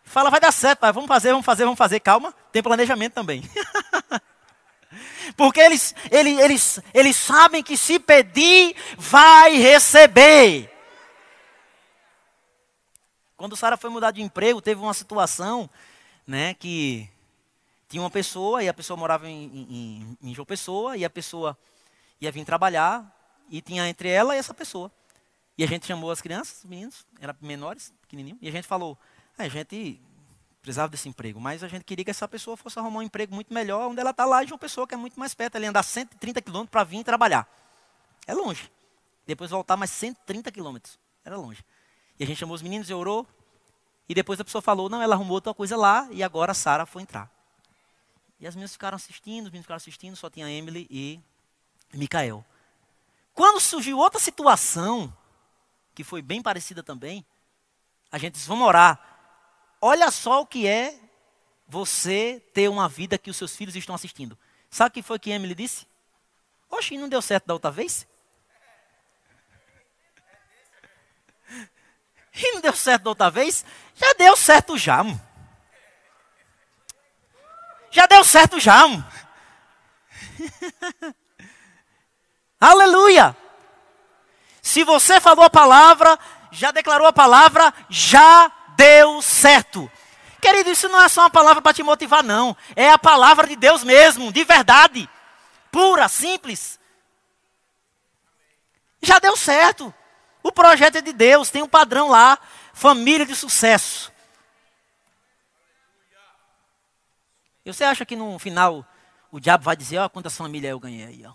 Speaker 1: Fala, vai dar certo, vamos fazer, vamos fazer, vamos fazer. Calma, tem planejamento também. Porque eles, eles, eles, eles sabem que se pedir, vai receber. Quando Sara foi mudar de emprego, teve uma situação, né, que tinha uma pessoa e a pessoa morava em, em, em João Pessoa e a pessoa ia vir trabalhar e tinha entre ela e essa pessoa. E a gente chamou as crianças, os meninos, eram menores, pequenininhos, e a gente falou, é, a gente precisava desse emprego, mas a gente queria que essa pessoa fosse arrumar um emprego muito melhor, onde ela está lá em João Pessoa, que é muito mais perto, ele andar 130 quilômetros para vir trabalhar. É longe. Depois voltar mais 130 quilômetros. Era longe. E a gente chamou os meninos e orou. E depois a pessoa falou, não, ela arrumou outra coisa lá e agora a Sara foi entrar. E as meninas ficaram assistindo, os meninos ficaram assistindo, só tinha Emily e Micael. Quando surgiu outra situação, que foi bem parecida também, a gente disse, vamos orar. Olha só o que é você ter uma vida que os seus filhos estão assistindo. Sabe o que foi que Emily disse? Oxe, não deu certo da outra vez? E não deu certo da outra vez? Já deu certo já. Já deu certo já. Aleluia! Se você falou a palavra, já declarou a palavra, já deu certo. Querido, isso não é só uma palavra para te motivar, não. É a palavra de Deus mesmo, de verdade. Pura, simples. Já deu certo. O projeto é de Deus, tem um padrão lá, família de sucesso. E você acha que no final o diabo vai dizer, ó, quantas famílias eu ganhei aí, ó.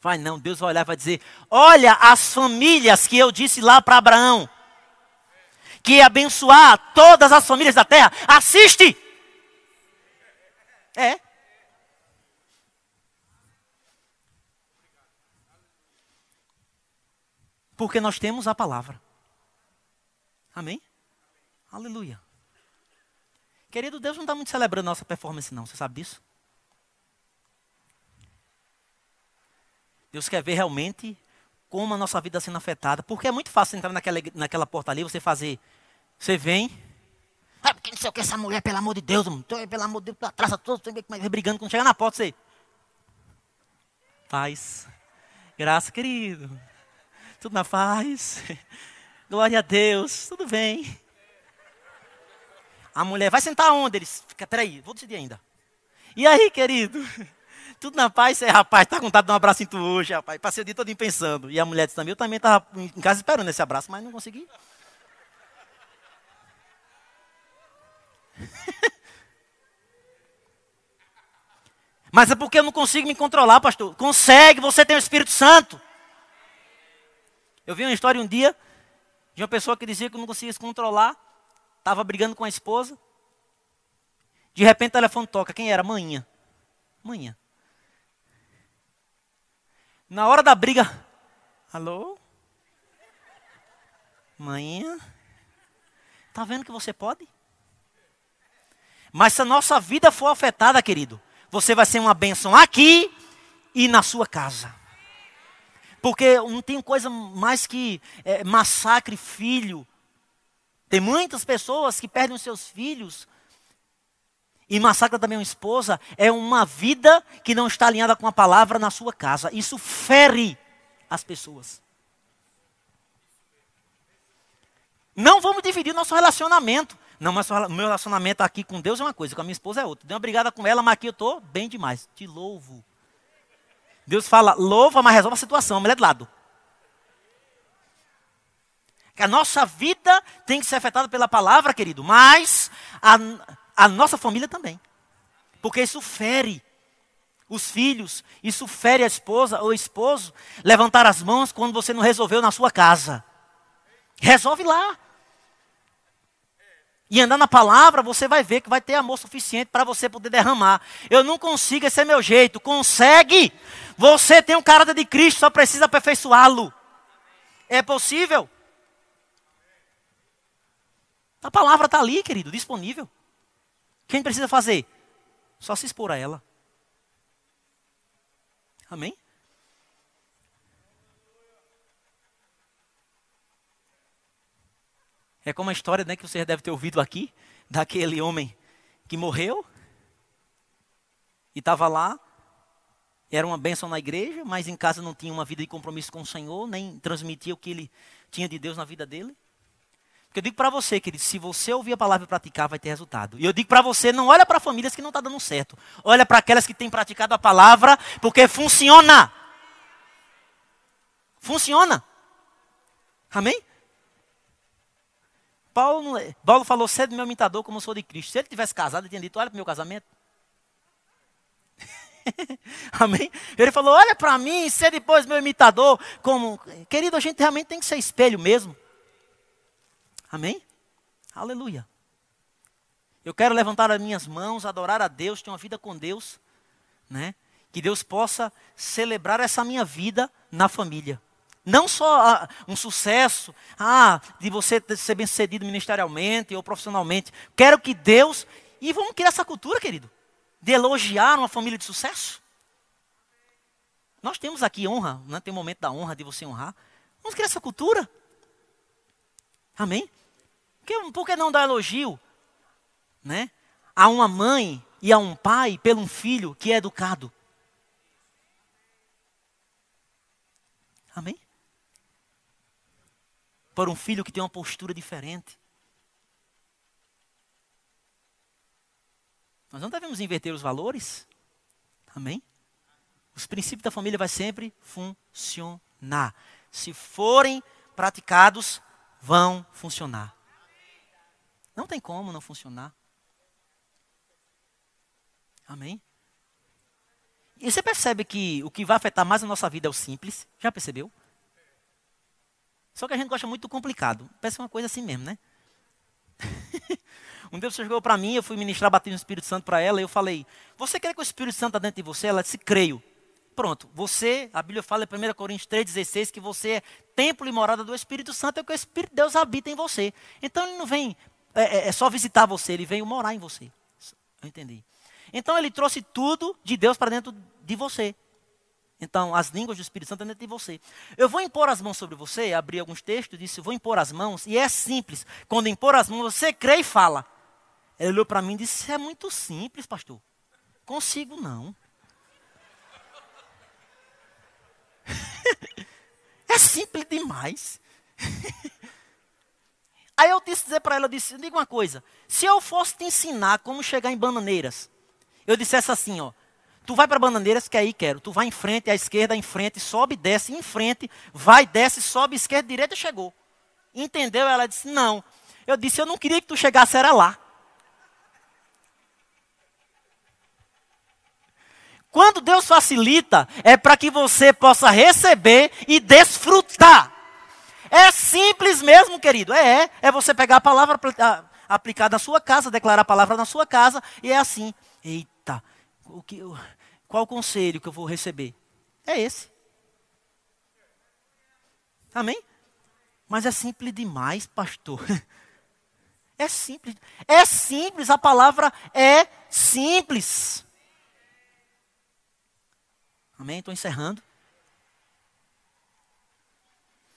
Speaker 1: Vai não, Deus vai olhar e vai dizer, olha as famílias que eu disse lá para Abraão, que ia abençoar todas as famílias da terra. Assiste! É. Porque nós temos a palavra. Amém? Aleluia. Querido, Deus não está muito celebrando nossa performance, não. Você sabe disso? Deus quer ver realmente como a nossa vida está sendo afetada. Porque é muito fácil entrar naquela, naquela porta ali, você fazer. Você vem. Ah, porque não sei o que essa mulher, pelo amor de Deus, mano, pelo amor de Deus, atrasa todo, você brigando. Quando chega na porta, você. Paz. Graça, querido tudo na paz. Glória a Deus, tudo bem. A mulher, vai sentar onde? Eles, fica, peraí, vou decidir ainda. E aí, querido? Tudo na paz? É, rapaz, tá com vontade de um abraço em tu hoje, rapaz. Passei o dia todo pensando. E a mulher disse também, eu também estava em casa esperando esse abraço, mas não consegui. mas é porque eu não consigo me controlar, pastor. Consegue, você tem o Espírito Santo. Eu vi uma história um dia de uma pessoa que dizia que não conseguia se controlar, estava brigando com a esposa. De repente o telefone toca. Quem era? Manhã. Manhã. Na hora da briga, alô? Manhã? Tá vendo que você pode? Mas se a nossa vida for afetada, querido, você vai ser uma bênção aqui e na sua casa. Porque não tem coisa mais que é, massacre filho Tem muitas pessoas que perdem os seus filhos e massacra também uma esposa. É uma vida que não está alinhada com a palavra na sua casa. Isso fere as pessoas. Não vamos dividir nosso relacionamento. Não, mas meu relacionamento aqui com Deus é uma coisa, com a minha esposa é outra. Dei uma brigada com ela, mas aqui eu estou bem demais. Te louvo. Deus fala, louva, mas resolve a situação, a mulher de lado. A nossa vida tem que ser afetada pela palavra, querido, mas a, a nossa família também. Porque isso fere os filhos, isso fere a esposa ou esposo. Levantar as mãos quando você não resolveu na sua casa. Resolve lá. E andar na palavra, você vai ver que vai ter amor suficiente para você poder derramar. Eu não consigo, esse é meu jeito. Consegue! Você tem um caráter de Cristo, só precisa aperfeiçoá-lo. É possível. A palavra está ali, querido, disponível. Quem precisa fazer? Só se expor a ela. Amém? É como a história né, que você deve ter ouvido aqui, daquele homem que morreu e estava lá, era uma bênção na igreja, mas em casa não tinha uma vida de compromisso com o Senhor, nem transmitia o que ele tinha de Deus na vida dele. Porque eu digo para você, querido, se você ouvir a palavra e praticar, vai ter resultado. E eu digo para você, não olha para famílias que não estão tá dando certo. Olha para aquelas que têm praticado a palavra, porque funciona. Funciona. Amém? Paulo, Paulo falou, sede meu imitador como sou de Cristo. Se ele tivesse casado, ele tinha dito, olha para o meu casamento. Amém? Ele falou, olha para mim, ser depois meu imitador. Como, querido, a gente realmente tem que ser espelho mesmo. Amém? Aleluia. Eu quero levantar as minhas mãos, adorar a Deus, ter uma vida com Deus, né? Que Deus possa celebrar essa minha vida na família. Não só ah, um sucesso, ah, de você ser bem sucedido ministerialmente ou profissionalmente. Quero que Deus. E vamos criar essa cultura, querido, de elogiar uma família de sucesso. Nós temos aqui honra, né? tem um momento da honra de você honrar. Vamos criar essa cultura. Amém? Por, por que não dar elogio né? a uma mãe e a um pai pelo um filho que é educado? Amém? Para um filho que tem uma postura diferente. Nós não devemos inverter os valores. Amém? Os princípios da família vai sempre funcionar. Se forem praticados, vão funcionar. Não tem como não funcionar. Amém? E você percebe que o que vai afetar mais a nossa vida é o simples? Já percebeu? Só que a gente gosta muito do complicado. Parece uma coisa assim mesmo, né? um você chegou para mim, eu fui ministrar batismo no Espírito Santo para ela, e eu falei: Você crê que o Espírito Santo está dentro de você? Ela disse: Creio. Pronto, você, a Bíblia fala em 1 Coríntios 3,16 que você é templo e morada do Espírito Santo, é que o Espírito de Deus habita em você. Então ele não vem é, é, é só visitar você, ele vem morar em você. Eu entendi. Então ele trouxe tudo de Deus para dentro de você. Então, as línguas do Espírito Santo dentro de você. Eu vou impor as mãos sobre você, abri alguns textos, disse, vou impor as mãos, e é simples. Quando impor as mãos, você crê e fala. Ele olhou para mim e disse, é muito simples, pastor. Consigo não. é simples demais. Aí eu disse dizer para ela, eu disse, diga uma coisa, se eu fosse te ensinar como chegar em bananeiras, eu dissesse assim, ó, Tu vai para Bananeiras, que aí quero. Tu vai em frente, à esquerda, em frente, sobe, desce, em frente, vai, desce, sobe, esquerda, direita, chegou. Entendeu? Ela disse, não. Eu disse, eu não queria que tu chegasse, era lá. Quando Deus facilita, é para que você possa receber e desfrutar. É simples mesmo, querido. É, é. É você pegar a palavra aplicada na sua casa, declarar a palavra na sua casa, e é assim. Eita, o que, qual o conselho que eu vou receber? É esse. Amém? Mas é simples demais, pastor. É simples. É simples, a palavra é simples. Amém? Estou encerrando.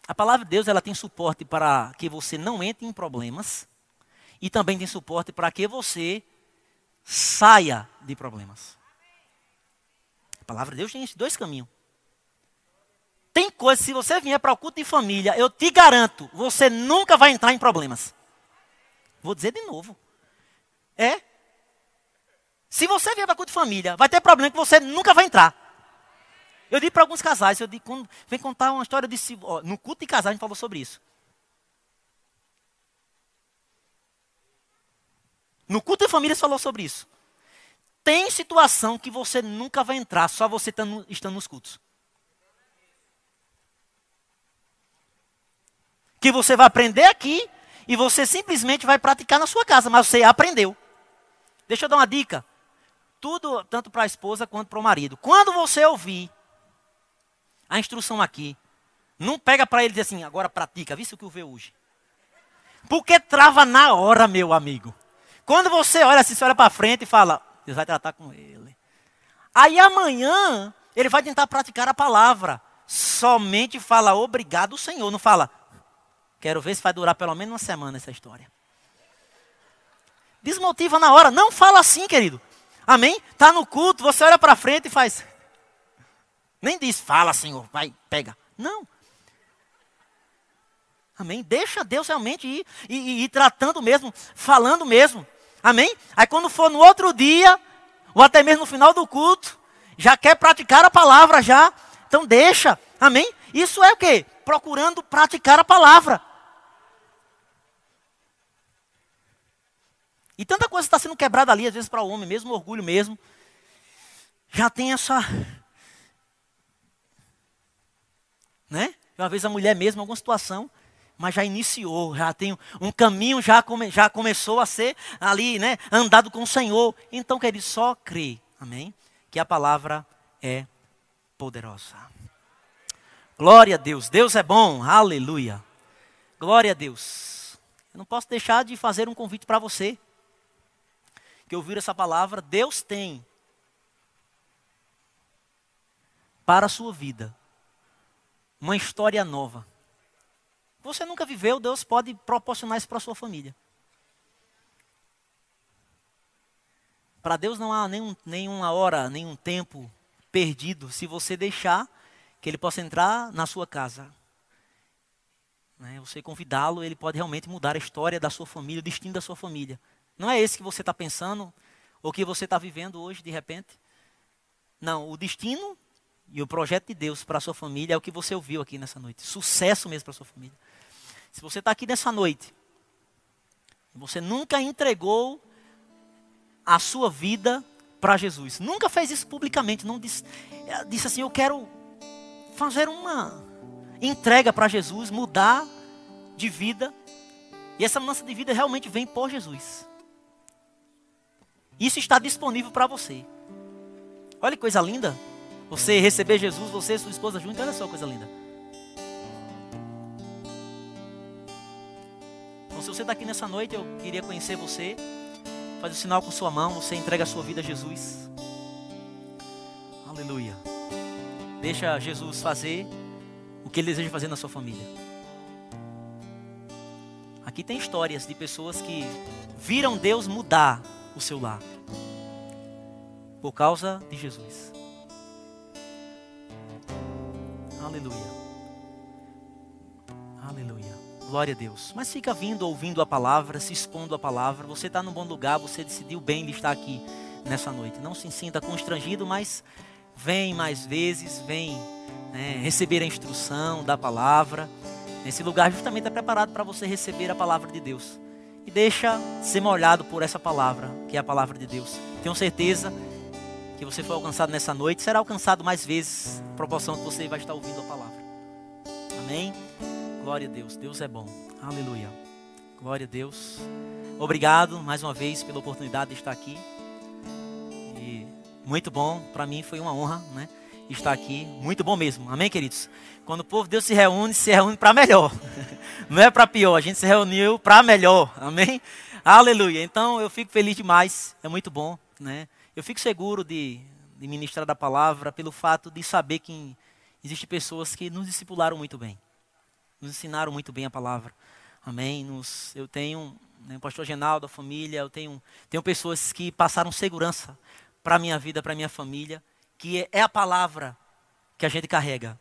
Speaker 1: A palavra de Deus ela tem suporte para que você não entre em problemas e também tem suporte para que você saia de problemas. Palavra de Deus tem esses dois caminhos. Tem coisa, se você vier para o culto de família, eu te garanto, você nunca vai entrar em problemas. Vou dizer de novo. É. Se você vier para o culto de família, vai ter problema que você nunca vai entrar. Eu digo para alguns casais, eu digo, quando vem contar uma história de ó, no culto de casais a gente falou sobre isso. No culto de família falou sobre isso. Tem situação que você nunca vai entrar, só você estando, estando nos cultos. que você vai aprender aqui e você simplesmente vai praticar na sua casa, mas você aprendeu. Deixa eu dar uma dica. Tudo, tanto para a esposa quanto para o marido. Quando você ouvir a instrução aqui, não pega para ele dizer assim, agora pratica, viu o que eu vi hoje. Porque trava na hora, meu amigo. Quando você olha assim, você olha para frente e fala, Deus vai tratar com ele. Aí amanhã, ele vai tentar praticar a palavra. Somente fala obrigado, Senhor. Não fala, Quero ver se vai durar pelo menos uma semana essa história. Desmotiva na hora. Não fala assim, querido. Amém? Está no culto, você olha para frente e faz. Nem diz, fala, Senhor, vai, pega. Não. Amém? Deixa Deus realmente ir, ir, ir, tratando mesmo, falando mesmo. Amém? Aí quando for no outro dia, ou até mesmo no final do culto, já quer praticar a palavra já. Então deixa. Amém? Isso é o quê? Procurando praticar a palavra. E tanta coisa está sendo quebrada ali, às vezes para o homem, mesmo orgulho mesmo. Já tem essa. Né? Uma vez a mulher mesmo, alguma situação, mas já iniciou, já tem um caminho, já, come, já começou a ser ali, né? Andado com o Senhor. Então, querido, só crê, amém? Que a palavra é poderosa. Glória a Deus, Deus é bom, aleluia. Glória a Deus. Eu não posso deixar de fazer um convite para você que ouviram essa palavra, Deus tem para a sua vida uma história nova. Você nunca viveu, Deus pode proporcionar isso para sua família. Para Deus não há nenhum, nenhuma hora, nenhum tempo perdido se você deixar que Ele possa entrar na sua casa. Né? Você convidá-lo, Ele pode realmente mudar a história da sua família, o destino da sua família. Não é esse que você está pensando ou que você está vivendo hoje de repente. Não, o destino e o projeto de Deus para a sua família é o que você ouviu aqui nessa noite. Sucesso mesmo para a sua família. Se você está aqui nessa noite, você nunca entregou a sua vida para Jesus, nunca fez isso publicamente, não disse, eh, disse assim: Eu quero fazer uma entrega para Jesus, mudar de vida. E essa mudança de vida realmente vem por Jesus. Isso está disponível para você. Olha que coisa linda. Você receber Jesus, você e sua esposa juntos, olha só que coisa linda. Se você está aqui nessa noite, eu queria conhecer você. Faz o sinal com sua mão, você entrega a sua vida a Jesus. Aleluia. Deixa Jesus fazer o que ele deseja fazer na sua família. Aqui tem histórias de pessoas que viram Deus mudar o seu lar. Por causa de Jesus. Aleluia. Glória a Deus. Mas fica vindo, ouvindo a palavra, se expondo a palavra. Você está num bom lugar, você decidiu bem de estar aqui nessa noite. Não se sinta constrangido, mas vem mais vezes, vem né, receber a instrução da palavra. Esse lugar justamente é preparado para você receber a palavra de Deus e deixa ser molhado por essa palavra, que é a palavra de Deus. Tenho certeza que você foi alcançado nessa noite, será alcançado mais vezes, em proporção que você vai estar ouvindo a palavra. Amém? Glória a Deus, Deus é bom. Aleluia. Glória a Deus. Obrigado mais uma vez pela oportunidade de estar aqui. E muito bom, para mim foi uma honra, né? Estar aqui, muito bom mesmo. Amém, queridos? Quando o povo de Deus se reúne, se reúne para melhor. Não é para pior, a gente se reuniu para melhor. Amém? Aleluia. Então eu fico feliz demais, é muito bom, né? Eu fico seguro de, de ministrar da palavra pelo fato de saber que existem pessoas que nos discipularam muito bem. Nos ensinaram muito bem a palavra. Amém. Nos, eu tenho né, o pastor Genaldo, a família, eu tenho, tenho pessoas que passaram segurança para a minha vida, para a minha família, que é a palavra que a gente carrega.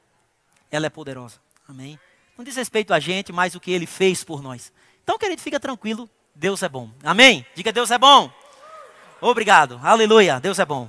Speaker 1: Ela é poderosa. Amém. Não diz respeito a gente, mas o que ele fez por nós. Então, querido, fica tranquilo, Deus é bom. Amém? Diga Deus é bom. Obrigado. Aleluia. Deus é bom.